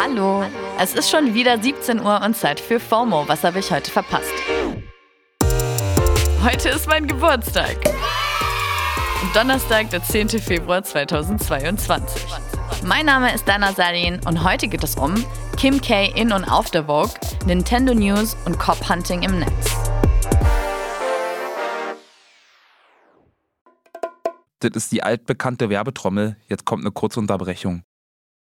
Hallo, es ist schon wieder 17 Uhr und Zeit für FOMO. Was habe ich heute verpasst? Heute ist mein Geburtstag. Donnerstag, der 10. Februar 2022. Mein Name ist Dana Salin und heute geht es um Kim K in und auf der Vogue, Nintendo News und Cop Hunting im Netz. Das ist die altbekannte Werbetrommel. Jetzt kommt eine kurze Unterbrechung.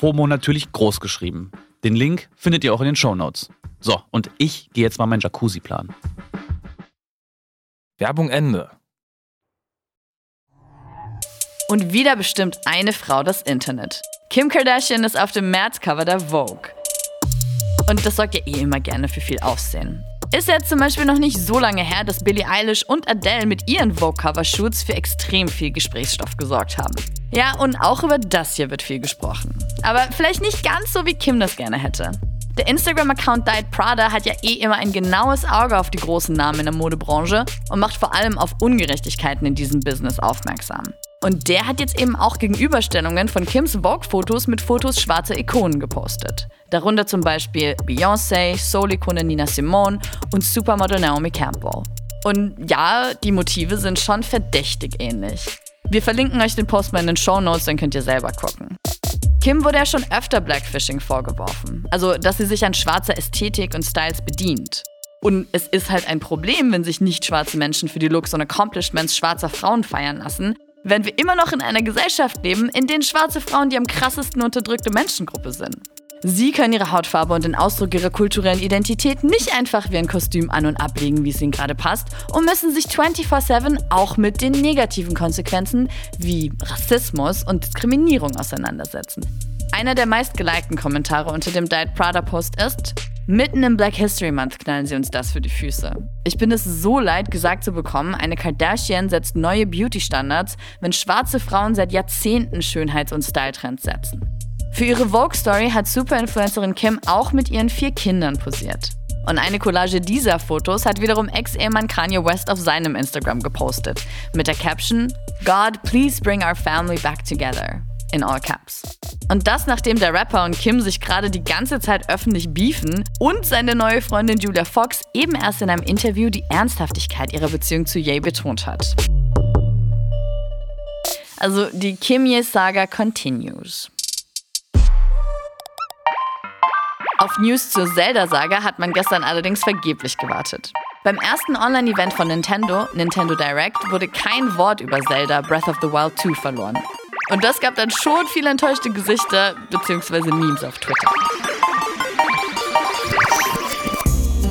FOMO natürlich groß geschrieben. Den Link findet ihr auch in den Show Notes. So, und ich gehe jetzt mal meinen Jacuzzi planen. Werbung Ende. Und wieder bestimmt eine Frau das Internet. Kim Kardashian ist auf dem März-Cover der Vogue. Und das sorgt ja eh immer gerne für viel Aufsehen. Ist jetzt zum Beispiel noch nicht so lange her, dass Billie Eilish und Adele mit ihren Vogue-Cover-Shoots für extrem viel Gesprächsstoff gesorgt haben. Ja, und auch über das hier wird viel gesprochen. Aber vielleicht nicht ganz so, wie Kim das gerne hätte. Der Instagram-Account Diet Prada hat ja eh immer ein genaues Auge auf die großen Namen in der Modebranche und macht vor allem auf Ungerechtigkeiten in diesem Business aufmerksam. Und der hat jetzt eben auch Gegenüberstellungen von Kims Vogue-Fotos mit Fotos schwarzer Ikonen gepostet. Darunter zum Beispiel Beyoncé, Soul-Ikone Nina Simone und Supermodel Naomi Campbell. Und ja, die Motive sind schon verdächtig ähnlich. Wir verlinken euch den Post mal in den Show Notes, dann könnt ihr selber gucken. Kim wurde ja schon öfter Blackfishing vorgeworfen, also dass sie sich an schwarzer Ästhetik und Styles bedient. Und es ist halt ein Problem, wenn sich nicht schwarze Menschen für die Looks und Accomplishments schwarzer Frauen feiern lassen, wenn wir immer noch in einer Gesellschaft leben, in der schwarze Frauen die am krassesten unterdrückte Menschengruppe sind. Sie können ihre Hautfarbe und den Ausdruck ihrer kulturellen Identität nicht einfach wie ein Kostüm an- und ablegen, wie es ihnen gerade passt, und müssen sich 24-7 auch mit den negativen Konsequenzen wie Rassismus und Diskriminierung auseinandersetzen. Einer der meistgelikten Kommentare unter dem Diet Prada Post ist, Mitten im Black History Month knallen sie uns das für die Füße. Ich bin es so leid, gesagt zu bekommen, eine Kardashian setzt neue Beauty-Standards, wenn schwarze Frauen seit Jahrzehnten Schönheits- und Style-Trends setzen. Für ihre Vogue-Story hat Superinfluencerin Kim auch mit ihren vier Kindern posiert. Und eine Collage dieser Fotos hat wiederum Ex-Ehemann Kanye West auf seinem Instagram gepostet. Mit der Caption: God, please bring our family back together. In all caps. Und das, nachdem der Rapper und Kim sich gerade die ganze Zeit öffentlich beefen und seine neue Freundin Julia Fox eben erst in einem Interview die Ernsthaftigkeit ihrer Beziehung zu Ye betont hat. Also die Kim-Ye-Saga continues. Auf News zur Zelda-Saga hat man gestern allerdings vergeblich gewartet. Beim ersten Online-Event von Nintendo, Nintendo Direct, wurde kein Wort über Zelda Breath of the Wild 2 verloren. Und das gab dann schon viele enttäuschte Gesichter bzw. Memes auf Twitter.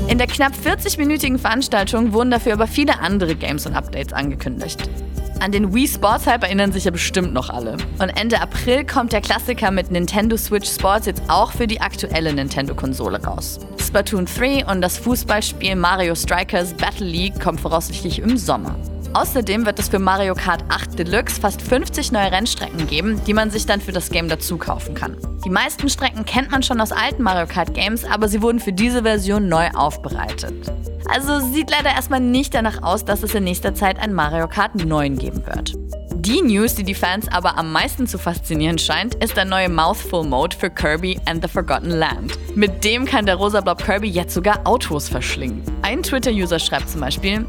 In der knapp 40-minütigen Veranstaltung wurden dafür aber viele andere Games und Updates angekündigt. An den Wii Sports Hype erinnern sich ja bestimmt noch alle. Und Ende April kommt der Klassiker mit Nintendo Switch Sports jetzt auch für die aktuelle Nintendo-Konsole raus. Splatoon 3 und das Fußballspiel Mario Strikers Battle League kommen voraussichtlich im Sommer. Außerdem wird es für Mario Kart 8 Deluxe fast 50 neue Rennstrecken geben, die man sich dann für das Game dazu kaufen kann. Die meisten Strecken kennt man schon aus alten Mario Kart Games, aber sie wurden für diese Version neu aufbereitet. Also sieht leider erstmal nicht danach aus, dass es in nächster Zeit ein Mario Kart 9 geben wird. Die News, die die Fans aber am meisten zu faszinieren scheint, ist der neue Mouthful Mode für Kirby and the Forgotten Land. Mit dem kann der rosa Blob Kirby jetzt sogar Autos verschlingen. Ein Twitter-User schreibt zum Beispiel,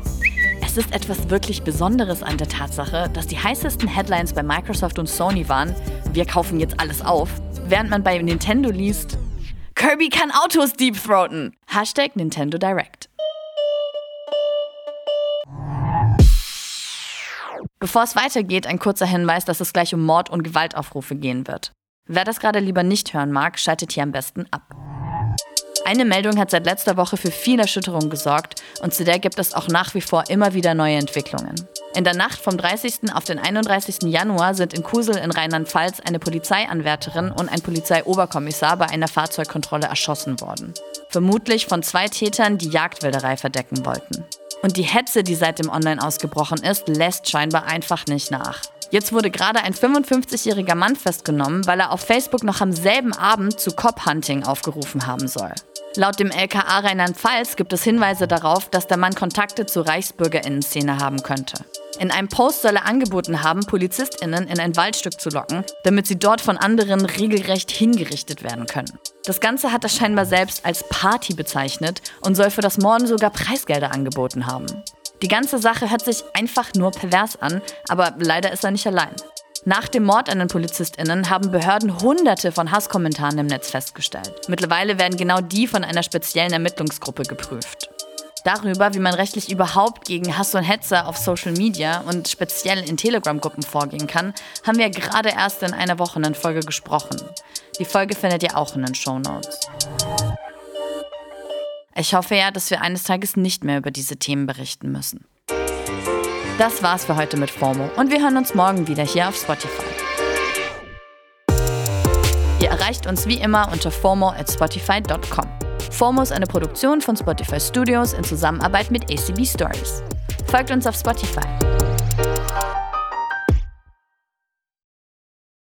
es ist etwas wirklich Besonderes an der Tatsache, dass die heißesten Headlines bei Microsoft und Sony waren, wir kaufen jetzt alles auf, während man bei Nintendo liest, Kirby kann Autos deepthroaten. Hashtag Nintendo Direct. Bevor es weitergeht, ein kurzer Hinweis, dass es gleich um Mord- und Gewaltaufrufe gehen wird. Wer das gerade lieber nicht hören mag, schaltet hier am besten ab. Eine Meldung hat seit letzter Woche für viel Erschütterung gesorgt und zu der gibt es auch nach wie vor immer wieder neue Entwicklungen. In der Nacht vom 30. auf den 31. Januar sind in Kusel in Rheinland-Pfalz eine Polizeianwärterin und ein Polizeioberkommissar bei einer Fahrzeugkontrolle erschossen worden. Vermutlich von zwei Tätern, die Jagdwilderei verdecken wollten. Und die Hetze, die seit dem Online ausgebrochen ist, lässt scheinbar einfach nicht nach. Jetzt wurde gerade ein 55-jähriger Mann festgenommen, weil er auf Facebook noch am selben Abend zu Cop-Hunting aufgerufen haben soll. Laut dem LKA Rheinland-Pfalz gibt es Hinweise darauf, dass der Mann Kontakte zur Reichsbürgerinnen-Szene haben könnte. In einem Post soll er angeboten haben, PolizistInnen in ein Waldstück zu locken, damit sie dort von anderen regelrecht hingerichtet werden können. Das Ganze hat er scheinbar selbst als Party bezeichnet und soll für das Morden sogar Preisgelder angeboten haben. Die ganze Sache hört sich einfach nur pervers an, aber leider ist er nicht allein. Nach dem Mord an den PolizistInnen haben Behörden hunderte von Hasskommentaren im Netz festgestellt. Mittlerweile werden genau die von einer speziellen Ermittlungsgruppe geprüft. Darüber, wie man rechtlich überhaupt gegen Hass und Hetze auf Social Media und speziell in Telegram-Gruppen vorgehen kann, haben wir gerade erst in einer Woche in Folge gesprochen. Die Folge findet ihr auch in den Show Notes. Ich hoffe ja, dass wir eines Tages nicht mehr über diese Themen berichten müssen. Das war's für heute mit FOMO und wir hören uns morgen wieder hier auf Spotify. Ihr erreicht uns wie immer unter FOMO at spotify.com. FOMO ist eine Produktion von Spotify Studios in Zusammenarbeit mit ACB Stories. Folgt uns auf Spotify.